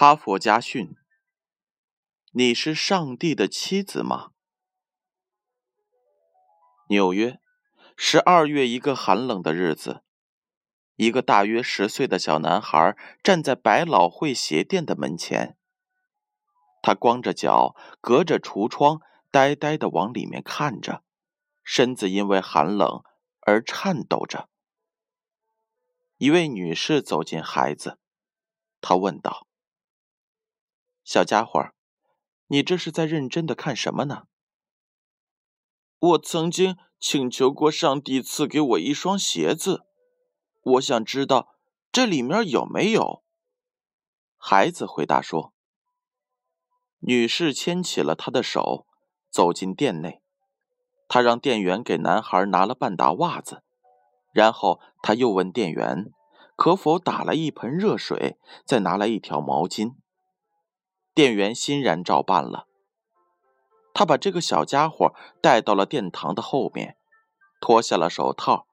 哈佛家训：你是上帝的妻子吗？纽约，十二月一个寒冷的日子，一个大约十岁的小男孩站在百老汇鞋店的门前。他光着脚，隔着橱窗，呆呆地往里面看着，身子因为寒冷而颤抖着。一位女士走进孩子，她问道：“小家伙，你这是在认真的看什么呢？”我曾经请求过上帝赐给我一双鞋子，我想知道这里面有没有。孩子回答说。女士牵起了他的手，走进店内。她让店员给男孩拿了半打袜子，然后他又问店员可否打来一盆热水，再拿来一条毛巾。店员欣然照办了。他把这个小家伙带到了殿堂的后面，脱下了手套，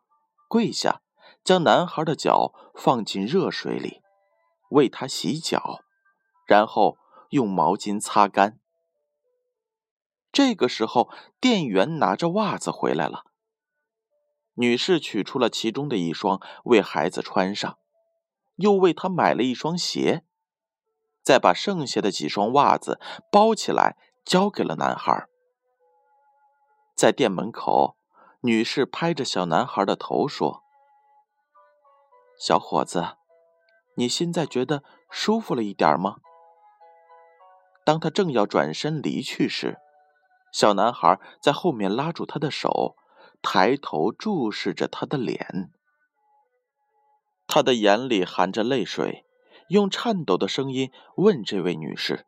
跪下，将男孩的脚放进热水里，为他洗脚，然后。用毛巾擦干。这个时候，店员拿着袜子回来了。女士取出了其中的一双，为孩子穿上，又为他买了一双鞋，再把剩下的几双袜子包起来，交给了男孩。在店门口，女士拍着小男孩的头说：“小伙子，你现在觉得舒服了一点吗？”当他正要转身离去时，小男孩在后面拉住他的手，抬头注视着他的脸。他的眼里含着泪水，用颤抖的声音问这位女士：“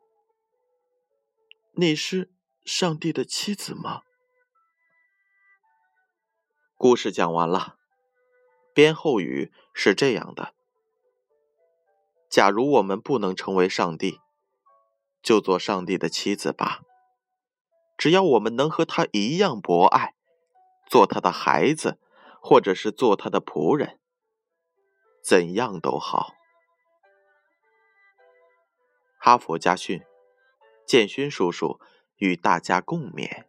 你是上帝的妻子吗？”故事讲完了，编后语是这样的：假如我们不能成为上帝。就做上帝的妻子吧。只要我们能和他一样博爱，做他的孩子，或者是做他的仆人，怎样都好。哈佛家训，建勋叔叔与大家共勉。